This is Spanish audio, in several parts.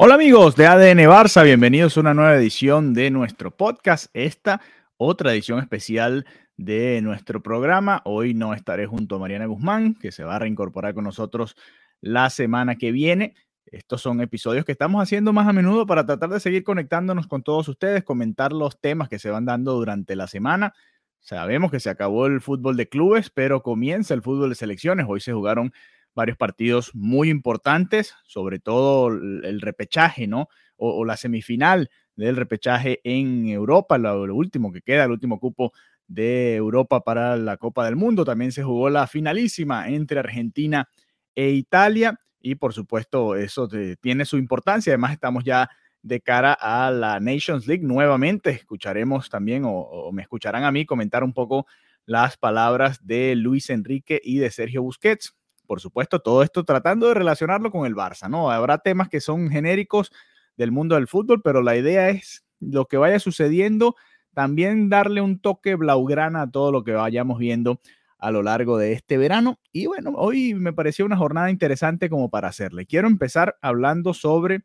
Hola amigos de ADN Barça, bienvenidos a una nueva edición de nuestro podcast. Esta otra edición especial de nuestro programa. Hoy no estaré junto a Mariana Guzmán, que se va a reincorporar con nosotros la semana que viene. Estos son episodios que estamos haciendo más a menudo para tratar de seguir conectándonos con todos ustedes, comentar los temas que se van dando durante la semana. Sabemos que se acabó el fútbol de clubes, pero comienza el fútbol de selecciones. Hoy se jugaron varios partidos muy importantes, sobre todo el repechaje, ¿no? O, la semifinal del repechaje en Europa, lo, lo, último que queda, el último cupo de Europa para la Copa del Mundo. También se jugó la finalísima entre Argentina e Italia y por supuesto eso tiene su importancia. Además estamos ya de cara a la Nations League nuevamente. Escucharemos también o me escucharán a mí comentar un poco las palabras de Luis Enrique y de Sergio Busquets por supuesto, todo esto tratando de relacionarlo con el Barça, ¿no? Habrá temas que son genéricos del mundo del fútbol, pero la idea es lo que vaya sucediendo, también darle un toque blaugrana a todo lo que vayamos viendo a lo largo de este verano. Y bueno, hoy me pareció una jornada interesante como para hacerle. Quiero empezar hablando sobre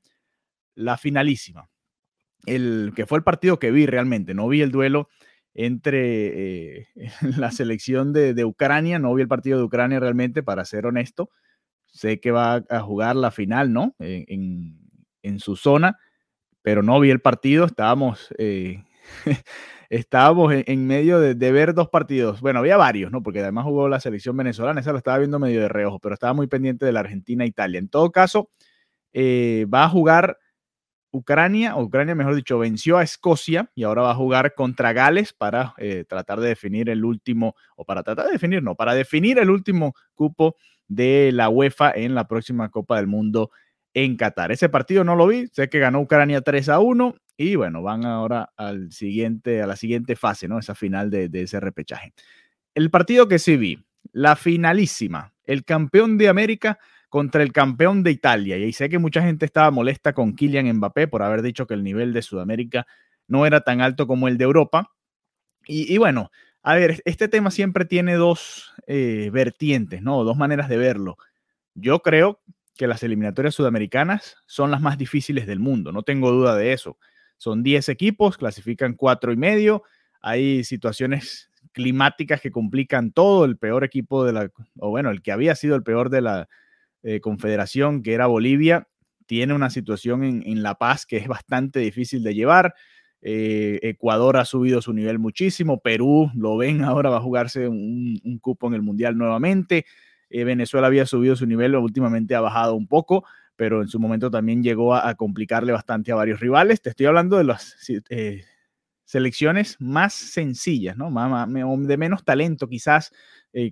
la finalísima, el que fue el partido que vi realmente, no vi el duelo entre eh, la selección de, de, Ucrania. No vi el partido de Ucrania realmente, para ser honesto. Sé que va a jugar la final, ¿no? En, en, en su zona, pero no vi el partido. Estábamos, eh, estábamos en, en medio de, de, ver dos partidos. Bueno, había varios, ¿no? Porque además jugó la selección venezolana. Esa lo estaba viendo medio de reojo, pero estaba muy pendiente de la Argentina-Italia. En todo caso, eh, va a jugar Ucrania, o Ucrania mejor dicho, venció a Escocia y ahora va a jugar contra Gales para eh, tratar de definir el último, o para tratar de definir, no, para definir el último cupo de la UEFA en la próxima Copa del Mundo en Qatar. Ese partido no lo vi, sé que ganó Ucrania 3 a 1 y bueno, van ahora al siguiente, a la siguiente fase, ¿no? Esa final de, de ese repechaje. El partido que sí vi, la finalísima, el campeón de América contra el campeón de Italia. Y sé que mucha gente estaba molesta con Kylian Mbappé por haber dicho que el nivel de Sudamérica no era tan alto como el de Europa. Y, bueno, a ver, este tema siempre tiene dos eh, vertientes, ¿no? Dos maneras de verlo. Yo creo que las eliminatorias sudamericanas son las más difíciles del mundo, no tengo duda de eso. Son 10 equipos, clasifican cuatro y medio, hay situaciones climáticas que complican todo, el peor equipo de la, o bueno, el que había sido el peor de la, eh, confederación, que era Bolivia, tiene una situación en, La Paz que es bastante difícil de llevar. Eh, Ecuador ha subido su nivel muchísimo. Perú, lo ven, ahora va a jugarse un, cupo en el Mundial nuevamente. Eh, Venezuela había subido su nivel, últimamente ha bajado un poco, pero en su momento también llegó a, complicarle bastante a varios rivales. Te estoy hablando de las selecciones más sencillas, ¿no? de menos talento quizás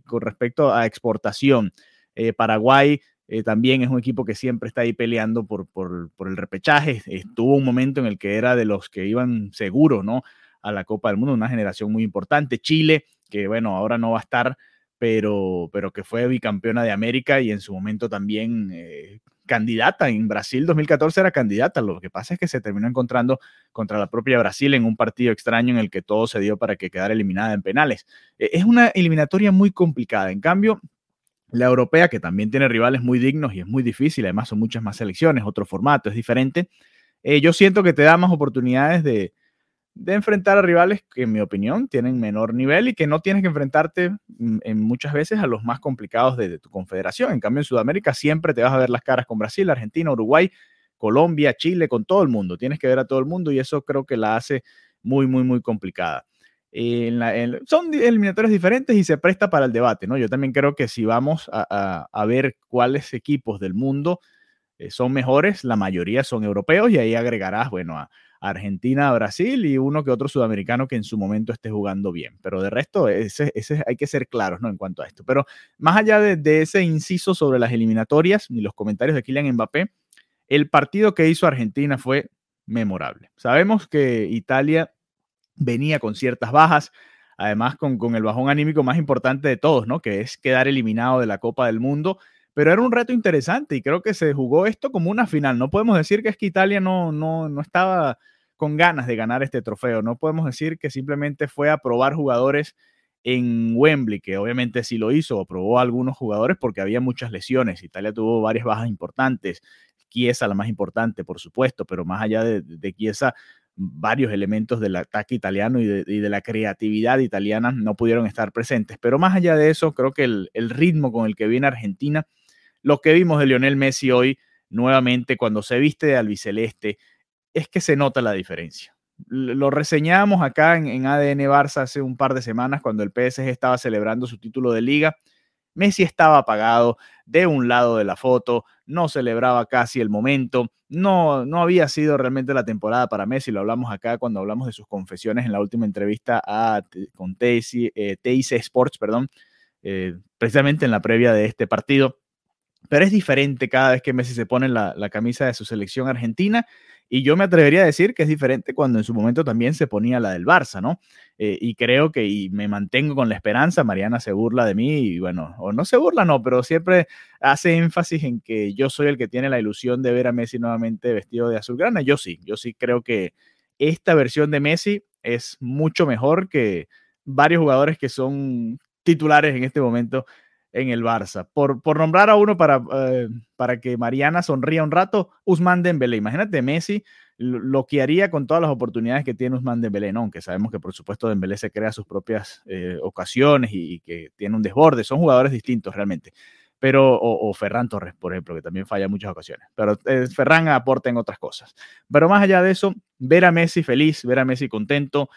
con respecto a exportación. Paraguay eh, también es un equipo que siempre está ahí peleando por, el repechaje. Estuvo un momento en el que era de los que iban seguros, ¿no? A la Copa del Mundo, una generación muy importante. Chile, que bueno, ahora no va a estar, pero, que fue bicampeona de América y en su momento también eh, candidata. En Brasil 2014 era candidata. Lo que pasa es que se terminó encontrando contra la propia Brasil en un partido extraño en el que todo se dio para que quedara eliminada en penales. Eh, es una eliminatoria muy complicada. En cambio, la europea, que también tiene rivales muy dignos y es muy difícil, además son muchas más selecciones, otro formato, es diferente. Eh, yo siento que te da más oportunidades de, de, enfrentar a rivales que, en mi opinión, tienen menor nivel y que no tienes que enfrentarte mm, en muchas veces a los más complicados de, de, tu confederación. En cambio, en Sudamérica siempre te vas a ver las caras con Brasil, Argentina, Uruguay, Colombia, Chile, con todo el mundo. Tienes que ver a todo el mundo y eso creo que la hace muy, muy, muy complicada. En, son eliminatorias diferentes y se presta para el debate, ¿no? Yo también creo que si vamos a, a, a ver cuáles equipos del mundo son mejores, la mayoría son europeos y ahí agregarás, bueno, a Argentina, Brasil y uno que otro sudamericano que en su momento esté jugando bien. Pero de resto, ese, ese hay que ser claros ¿no? en cuanto a esto. Pero más allá de, de ese inciso sobre las eliminatorias y los comentarios de Kylian Mbappé, el partido que hizo Argentina fue memorable. Sabemos que Italia venía con ciertas bajas, además con, con, el bajón anímico más importante de todos, ¿no? Que es quedar eliminado de la Copa del Mundo. Pero era un reto interesante y creo que se jugó esto como una final. No podemos decir que es que Italia no, no, no estaba con ganas de ganar este trofeo. No podemos decir que simplemente fue a probar jugadores en Wembley, que obviamente sí lo hizo, probó a algunos jugadores porque había muchas lesiones. Italia tuvo varias bajas importantes. Chiesa, la más importante, por supuesto, pero más allá de, de Chiesa, varios elementos del ataque italiano y de, la creatividad italiana no pudieron estar presentes. Pero más allá de eso, creo que el, ritmo con el que viene Argentina, lo que vimos de Lionel Messi hoy, nuevamente cuando se viste de albiceleste, es que se nota la diferencia. Lo reseñamos acá en, ADN Barça hace un par de semanas cuando el PSG estaba celebrando su título de liga. Messi estaba apagado de un lado de la foto, no celebraba casi el momento, no, no había sido realmente la temporada para Messi, lo hablamos acá cuando hablamos de sus confesiones en la última entrevista a, con TIC, eh, Sports, perdón, eh, precisamente en la previa de este partido. Pero es diferente cada vez que Messi se pone la, la camisa de su selección argentina y yo me atrevería a decir que es diferente cuando en su momento también se ponía la del Barça, ¿no? Eh, y creo que, y me mantengo con la esperanza, Mariana se burla de mí, y bueno, o no se burla, no, pero siempre hace énfasis en que yo soy el que tiene la ilusión de ver a Messi nuevamente vestido de azulgrana. Yo sí, yo sí creo que esta versión de Messi es mucho mejor que varios jugadores que son titulares en este momento en el Barça. Por, por nombrar a uno para, eh, para que Mariana sonría un rato, Usman Dembélé. Imagínate Messi lo que haría con todas las oportunidades que tiene Usman Dembélé, ¿no? aunque sabemos que por supuesto Dembélé se crea sus propias eh, ocasiones y, que tiene un desborde. Son jugadores distintos realmente. Pero, o, Ferran Torres, por ejemplo, que también falla muchas ocasiones. Pero eh, Ferran aporta en otras cosas. Pero más allá de eso, ver a Messi feliz, ver a Messi contento,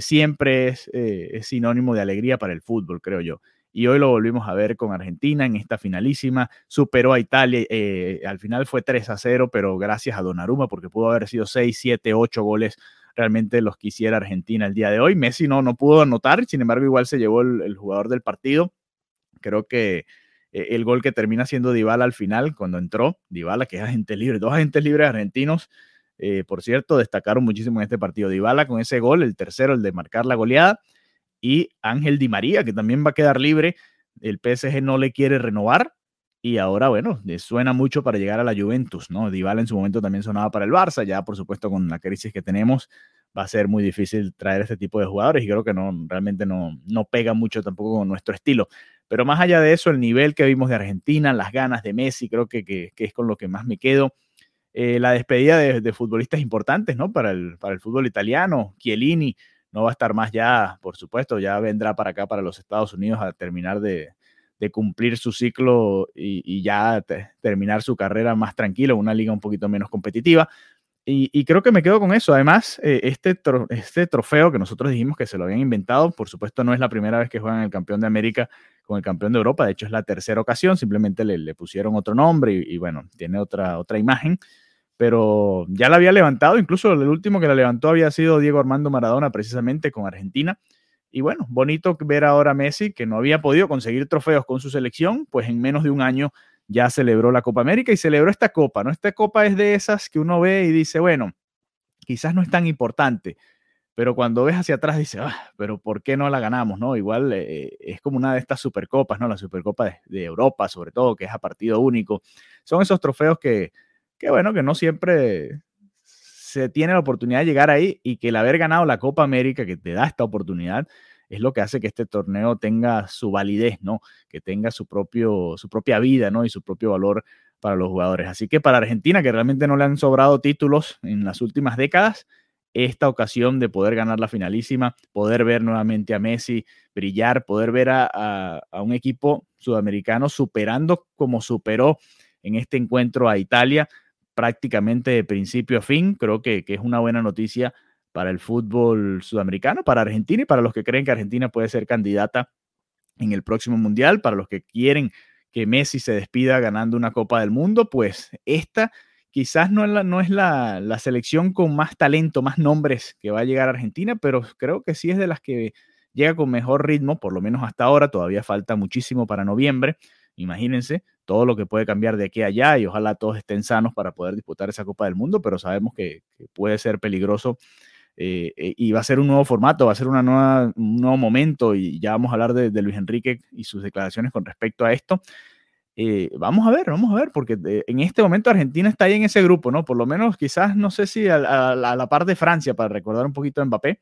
siempre es, es sinónimo de alegría para el fútbol, creo yo y hoy lo volvimos a ver con Argentina en esta finalísima, superó a Italia, eh, al final fue 3 a 0, pero gracias a Donnarumma porque pudo haber sido 6, 7, 8 goles realmente los que hiciera Argentina el día de hoy. Messi no, no pudo anotar, sin embargo igual se llevó el, jugador del partido. Creo que eh, el gol que termina siendo Dybala al final, cuando entró, Dybala que es agente libre, dos agentes libres argentinos, eh, por cierto, destacaron muchísimo en este partido. Dybala con ese gol, el tercero, el de marcar la goleada, y Ángel Di María, que también va a quedar libre. El PSG no le quiere renovar y ahora, bueno, suena mucho para llegar a la Juventus, ¿no? Dybala en su momento también sonaba para el Barça, ya por supuesto con la crisis que tenemos va a ser muy difícil traer este tipo de jugadores y creo que no, realmente no, no pega mucho tampoco con nuestro estilo. Pero más allá de eso, el nivel que vimos de Argentina, las ganas de Messi, creo que, que, es con lo que más me quedo. Eh, la despedida de, de, futbolistas importantes, ¿no? Para el, para el fútbol italiano, Chiellini, no va a estar más ya, por supuesto, ya vendrá para acá, para los Estados Unidos, a terminar de, cumplir su ciclo y, ya terminar su carrera más tranquilo, una liga un poquito menos competitiva. Y, creo que me quedo con eso. Además, eh, este, este trofeo que nosotros dijimos que se lo habían inventado, por supuesto, no es la primera vez que juegan el campeón de América con el campeón de Europa. De hecho, es la tercera ocasión. Simplemente le, pusieron otro nombre y, y, bueno, tiene otra, otra imagen pero ya la había levantado, incluso el último que la levantó había sido Diego Armando Maradona, precisamente con Argentina. Y bueno, bonito ver ahora Messi, que no había podido conseguir trofeos con su selección, pues en menos de un año ya celebró la Copa América y celebró esta Copa, ¿no? Esta Copa es de esas que uno ve y dice, bueno, quizás no es tan importante, pero cuando ves hacia atrás dice, ah, pero ¿por qué no la ganamos, no? Igual eh, es como una de estas supercopas, ¿no? La Supercopa de, de Europa, sobre todo, que es a partido único. Son esos trofeos que que bueno, que no siempre se tiene la oportunidad de llegar ahí y que el haber ganado la Copa América, que te da esta oportunidad, es lo que hace que este torneo tenga su validez, ¿no? Que tenga su, propio, su propia vida, ¿no? Y su propio valor para los jugadores. Así que para Argentina, que realmente no le han sobrado títulos en las últimas décadas, esta ocasión de poder ganar la finalísima, poder ver nuevamente a Messi brillar, poder ver a, a un equipo sudamericano superando como superó en este encuentro a Italia, prácticamente de principio a fin. Creo que, es una buena noticia para el fútbol sudamericano, para Argentina y para los que creen que Argentina puede ser candidata en el próximo mundial, para los que quieren que Messi se despida ganando una Copa del Mundo, pues esta quizás no es, la, no es la, la, selección con más talento, más nombres que va a llegar a Argentina, pero creo que sí es de las que llega con mejor ritmo, por lo menos hasta ahora, todavía falta muchísimo para noviembre. Imagínense todo lo que puede cambiar de aquí a allá y ojalá todos estén sanos para poder disputar esa Copa del Mundo, pero sabemos que, puede ser peligroso eh, eh, y va a ser un nuevo formato, va a ser un nuevo momento y ya vamos a hablar de, Luis Enrique y sus declaraciones con respecto a esto. Eh, vamos a ver, vamos a ver, porque en este momento Argentina está ahí en ese grupo, ¿no? Por lo menos quizás, no sé si a, a, a la par de Francia, para recordar un poquito de Mbappé,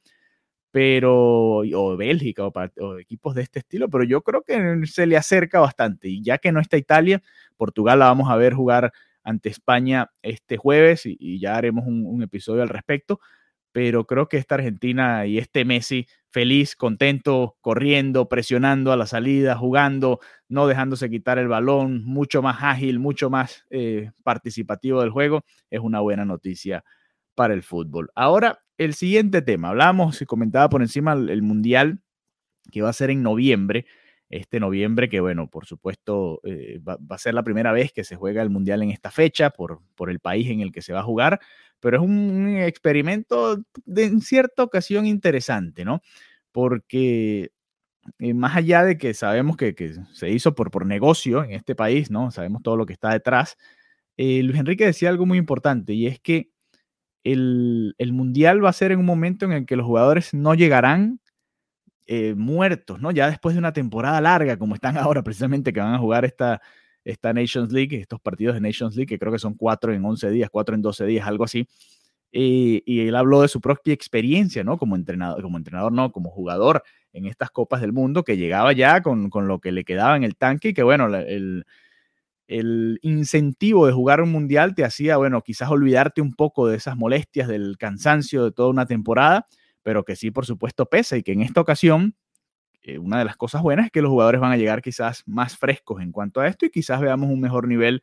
pero, o Bélgica, o, equipos de este estilo, pero yo creo que se le acerca bastante. Y ya que no está Italia, Portugal la vamos a ver jugar ante España este jueves y, ya haremos un, un, episodio al respecto. Pero creo que esta Argentina y este Messi feliz, contento, corriendo, presionando a la salida, jugando, no dejándose quitar el balón, mucho más ágil, mucho más eh, participativo del juego, es una buena noticia para el fútbol. Ahora, el siguiente tema. Hablamos y comentaba por encima el, Mundial que va a ser en noviembre. Este noviembre, que bueno, por supuesto, eh, va, va, a ser la primera vez que se juega el Mundial en esta fecha por, por el país en el que se va a jugar, pero es un experimento de, en cierta ocasión interesante, ¿no? Porque eh, más allá de que sabemos que, que, se hizo por, por negocio en este país, ¿no? Sabemos todo lo que está detrás. Eh, Luis Enrique decía algo muy importante y es que el, el, mundial va a ser en un momento en el que los jugadores no llegarán eh, muertos, ¿no? Ya después de una temporada larga, como están ahora, precisamente, que van a jugar esta, esta Nations League, estos partidos de Nations League, que creo que son cuatro en 11 días, cuatro en 12 días, algo así. Y, y él habló de su propia experiencia, ¿no? Como entrenador, como entrenador, no, como jugador en estas Copas del Mundo, que llegaba ya con, con lo que le quedaba en el tanque y que, bueno, el, el incentivo de jugar un mundial te hacía, bueno, quizás olvidarte un poco de esas molestias, del cansancio de toda una temporada, pero que sí, por supuesto, pesa y que en esta ocasión, eh, una de las cosas buenas es que los jugadores van a llegar quizás más frescos en cuanto a esto y quizás veamos un mejor nivel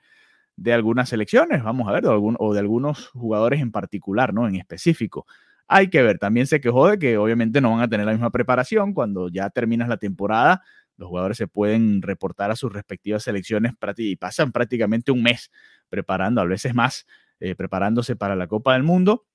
de algunas selecciones, vamos a ver, de algún, o de algunos jugadores en particular, ¿no? En específico. Hay que ver, también se quejó de que obviamente no van a tener la misma preparación cuando ya terminas la temporada los jugadores se pueden reportar a sus respectivas selecciones y pasan prácticamente un mes preparando, a veces más, eh, preparándose para la Copa del Mundo.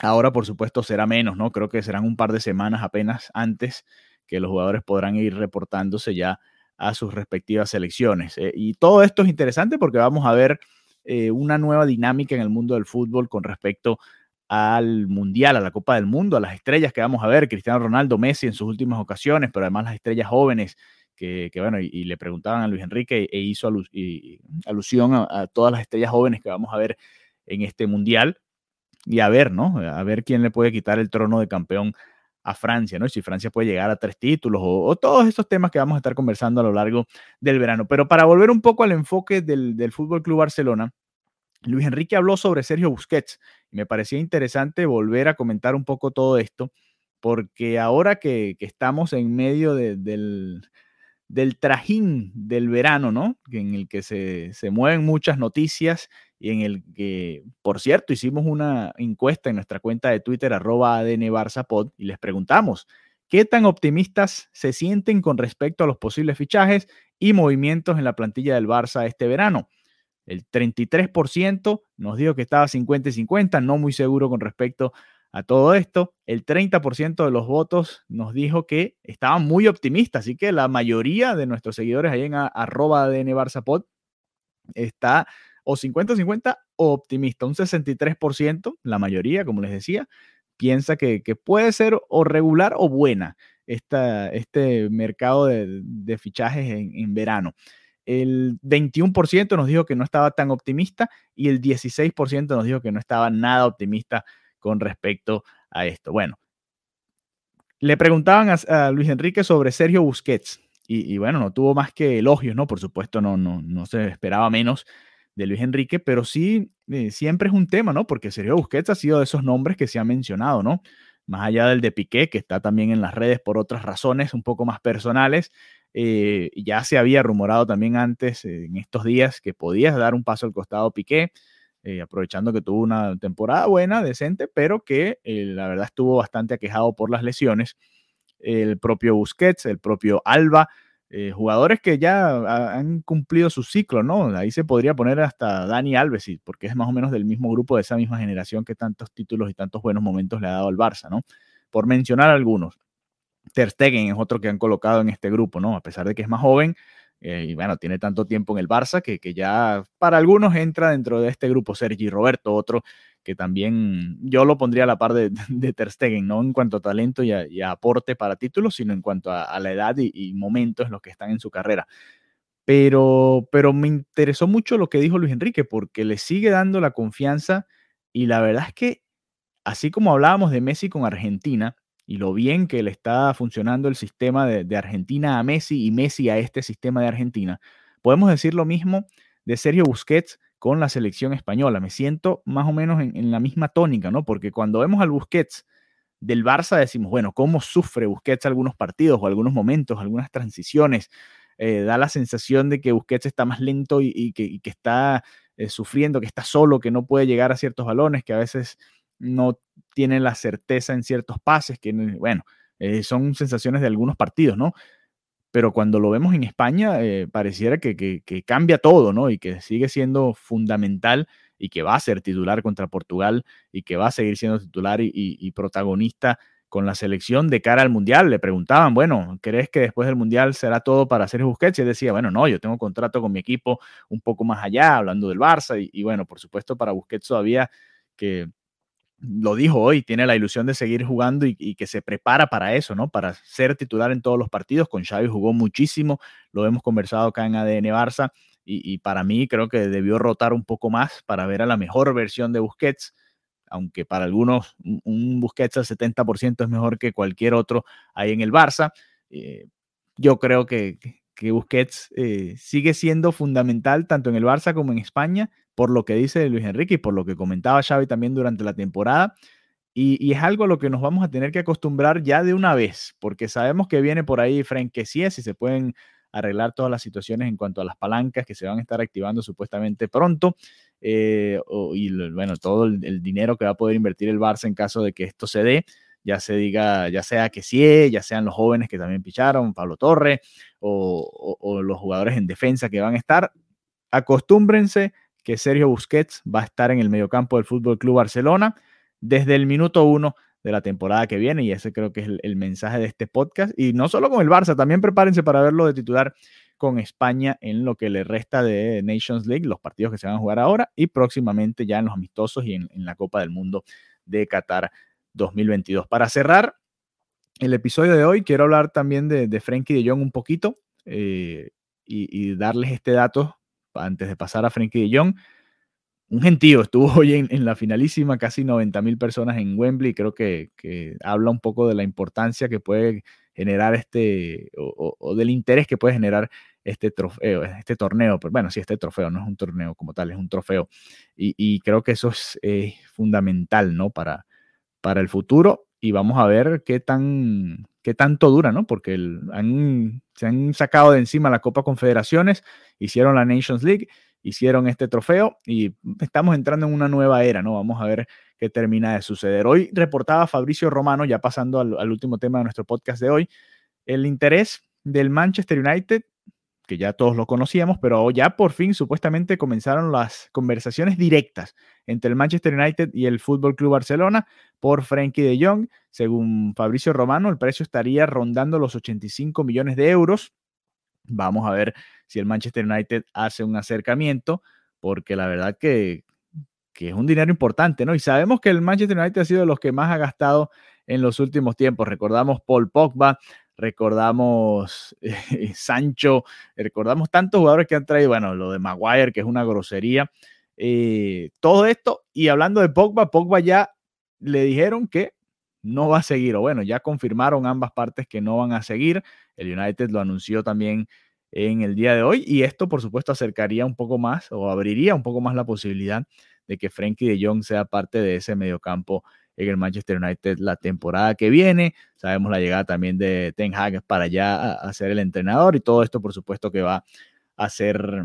Ahora, por supuesto, será menos, ¿no? Creo que serán un par de semanas apenas antes que los jugadores podrán ir reportándose ya a sus respectivas selecciones. Eh, y todo esto es interesante porque vamos a ver eh, una nueva dinámica en el mundo del fútbol con respecto al Mundial, a la Copa del Mundo, a las estrellas que vamos a ver, Cristiano Ronaldo, Messi en sus últimas ocasiones, pero además las estrellas jóvenes que, que bueno, y, le preguntaban a Luis Enrique e hizo alusión a, todas las estrellas jóvenes que vamos a ver en este Mundial y a ver, ¿no? A ver quién le puede quitar el trono de campeón a Francia, ¿no? Si Francia puede llegar a tres títulos o, o, todos estos temas que vamos a estar conversando a lo largo del verano. Pero para volver un poco al enfoque del, del Fútbol Club Barcelona, Luis Enrique habló sobre Sergio Busquets y me parecía interesante volver a comentar un poco todo esto, porque ahora que, estamos en medio de, del, del, trajín del verano, ¿no? En el que se, se, mueven muchas noticias y en el que, por cierto, hicimos una encuesta en nuestra cuenta de Twitter, arroba ADN Barzapod, y les preguntamos, ¿qué tan optimistas se sienten con respecto a los posibles fichajes y movimientos en la plantilla del Barça este verano? El 33% nos dijo que estaba 50 y 50, no muy seguro con respecto a todo esto. El 30% de los votos nos dijo que estaban muy optimistas, así que la mayoría de nuestros seguidores ahí en arroba ADN Barzapod está o 50-50 o optimista. Un 63%, la mayoría, como les decía, piensa que, puede ser o regular o buena esta, este mercado de, fichajes en verano el 21% nos dijo que no estaba tan optimista y el 16% nos dijo que no estaba nada optimista con respecto a esto. Bueno, le preguntaban a, Luis Enrique sobre Sergio Busquets y, y, bueno, no tuvo más que elogios, ¿no? Por supuesto, no, no, no se esperaba menos de Luis Enrique, pero sí, eh, siempre es un tema, ¿no? Porque Sergio Busquets ha sido de esos nombres que se han mencionado, ¿no? Más allá del de Piqué, que está también en las redes por otras razones un poco más personales, eh, ya se había rumorado también antes, eh, en estos días, que podías dar un paso al costado Piqué, eh, aprovechando que tuvo una temporada buena, decente, pero que la verdad estuvo bastante aquejado por las lesiones. El propio Busquets, el propio Alba, jugadores que ya han cumplido su ciclo, ¿no? Ahí se podría poner hasta Dani Alves, porque es más o menos del mismo grupo, de esa misma generación que tantos títulos y tantos buenos momentos le ha dado al Barça, ¿no? Por mencionar algunos. Ter Stegen es otro que han colocado en este grupo, ¿no? A pesar de que es más joven, eh, y bueno, tiene tanto tiempo en el Barça que, que, ya para algunos entra dentro de este grupo. Sergi Roberto, otro que también yo lo pondría a la par de, de Ter Stegen, no en cuanto a talento y a, aporte para títulos, sino en cuanto a, la edad y, momentos en los que están en su carrera. Pero, pero me interesó mucho lo que dijo Luis Enrique, porque le sigue dando la confianza y la verdad es que, así como hablábamos de Messi con Argentina, y lo bien que le está funcionando el sistema de, Argentina a Messi y Messi a este sistema de Argentina, podemos decir lo mismo de Sergio Busquets con la selección española. Me siento más o menos en, la misma tónica, ¿no? Porque cuando vemos al Busquets del Barça decimos, bueno, ¿cómo sufre Busquets algunos partidos o algunos momentos, algunas transiciones? Eh, da la sensación de que Busquets está más lento y, que, está eh, sufriendo, que está solo, que no puede llegar a ciertos balones, que a veces no tiene la certeza en ciertos pases, que bueno, eh, son sensaciones de algunos partidos, ¿no? Pero cuando lo vemos en España, eh, pareciera que, cambia todo, ¿no? Y que sigue siendo fundamental y que va a ser titular contra Portugal y que va a seguir siendo titular y, protagonista con la selección de cara al Mundial. Le preguntaban, bueno, ¿crees que después del Mundial será todo para Sergio Busquets? Y él decía, bueno, no, yo tengo contrato con mi equipo un poco más allá, hablando del Barça. Y, y bueno, por supuesto, para Busquets todavía que lo dijo hoy, tiene la ilusión de seguir jugando y, que se prepara para eso, ¿no? Para ser titular en todos los partidos. Con Xavi jugó muchísimo, lo hemos conversado acá en ADN Barça y, para mí creo que debió rotar un poco más para ver a la mejor versión de Busquets, aunque para algunos un, Busquets al 70% es mejor que cualquier otro ahí en el Barça. Eh, yo creo que, que Busquets eh, sigue siendo fundamental tanto en el Barça como en España, por lo que dice Luis Enrique y por lo que comentaba Xavi también durante la temporada. Y, es algo a lo que nos vamos a tener que acostumbrar ya de una vez, porque sabemos que viene por ahí Franquesías y se pueden arreglar todas las situaciones en cuanto a las palancas que se van a estar activando supuestamente pronto. Eh, y bueno, todo el, dinero que va a poder invertir el Barça en caso de que esto se dé ya se diga, ya sea que sí, ya sean los jóvenes que también picharon, Pablo Torre, o, los jugadores en defensa que van a estar, acostúmbrense que Sergio Busquets va a estar en el mediocampo del Fútbol Club Barcelona desde el minuto uno de la temporada que viene, y ese creo que es el, mensaje de este podcast. Y no solo con el Barça, también prepárense para verlo de titular con España en lo que le resta de Nations League, los partidos que se van a jugar ahora y próximamente ya en los amistosos y en, la Copa del Mundo de Qatar 2022. Para cerrar el episodio de hoy, quiero hablar también de, de Frankie de Jong un poquito eh, y, darles este dato antes de pasar a Frankie de Jong. Un gentío estuvo hoy en, la finalísima, casi 90 mil personas en Wembley. Creo que, habla un poco de la importancia que puede generar este, o, del interés que puede generar este trofeo, este torneo. Pero bueno, sí, este trofeo no es un torneo como tal, es un trofeo. Y, creo que eso es fundamental, ¿no? Para, para el futuro y vamos a ver qué tan qué tanto dura, ¿no? Porque han, se han sacado de encima la Copa Confederaciones, hicieron la Nations League, hicieron este trofeo y estamos entrando en una nueva era, ¿no? Vamos a ver qué termina de suceder. Hoy reportaba Fabricio Romano, ya pasando al, al último tema de nuestro podcast de hoy, el interés del Manchester United que ya todos lo conocíamos, pero ya por fin supuestamente comenzaron las conversaciones directas entre el Manchester United y el Fútbol Club Barcelona por Frankie de Jong. Según Fabricio Romano, el precio estaría rondando los 85 millones de euros. Vamos a ver si el Manchester United hace un acercamiento, porque la verdad que, que es un dinero importante, ¿no? Y sabemos que el Manchester United ha sido de los que más ha gastado en los últimos tiempos. Recordamos Paul Pogba, recordamos Sancho, recordamos tantos jugadores que han traído, bueno, lo de Maguire, que es una grosería. Eh, todo esto, y hablando de Pogba, Pogba ya le dijeron que no va a seguir, o bueno, ya confirmaron ambas partes que no van a seguir. El United lo anunció también en el día de hoy, y esto, por supuesto, acercaría un poco más o abriría un poco más la posibilidad de que Frenkie de Jong sea parte de ese mediocampo en el Manchester United la temporada que viene. Sabemos la llegada también de Ten Hag para ya a, ser el entrenador y todo esto, por supuesto, que va a ser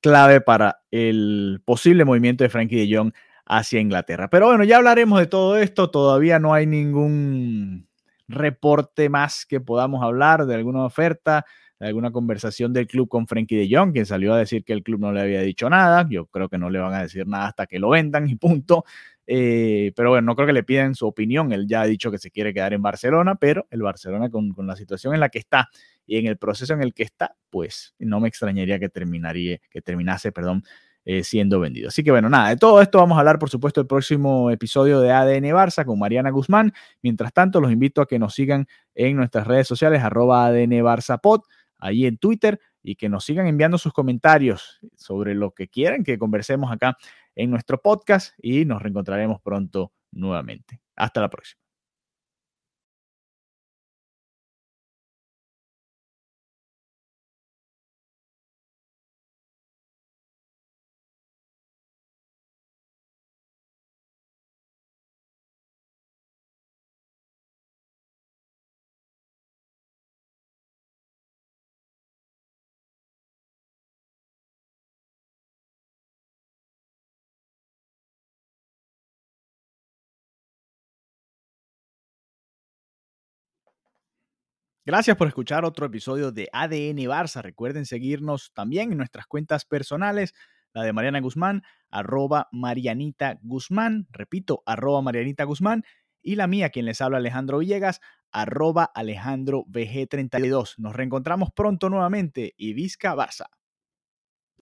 clave para el posible movimiento de Frankie de Jong hacia Inglaterra. Pero bueno, ya hablaremos de todo esto. Todavía no hay ningún reporte más que podamos hablar de alguna oferta de alguna conversación del club con Frankie de Jong, quien salió a decir que el club no le había dicho nada. Yo creo que no le van a decir nada hasta que lo vendan y punto. Eh, pero bueno, no creo que le pidan su opinión. Él ya ha dicho que se quiere quedar en Barcelona, pero el Barcelona con, con la situación en la que está y en el proceso en el que está, pues no me extrañaría que terminaría, que terminase, perdón, eh, siendo vendido. Así que bueno, nada, de todo esto vamos a hablar, por supuesto, el próximo episodio de ADN Barça con Mariana Guzmán. Mientras tanto, los invito a que nos sigan en nuestras redes sociales, arroba ADN Barça Pod, ahí en Twitter, y que nos sigan enviando sus comentarios sobre lo que quieran que conversemos acá en nuestro podcast y nos reencontraremos pronto nuevamente. Hasta la próxima. Gracias por escuchar otro episodio de ADN Barça. Recuerden seguirnos también en nuestras cuentas personales, la de Mariana Guzmán, arroba Marianita Guzmán, repito, arroba Marianita Guzmán, y la mía, quien les habla Alejandro Villegas, arroba Alejandro VG32. Nos reencontramos pronto nuevamente y Vizca Barça.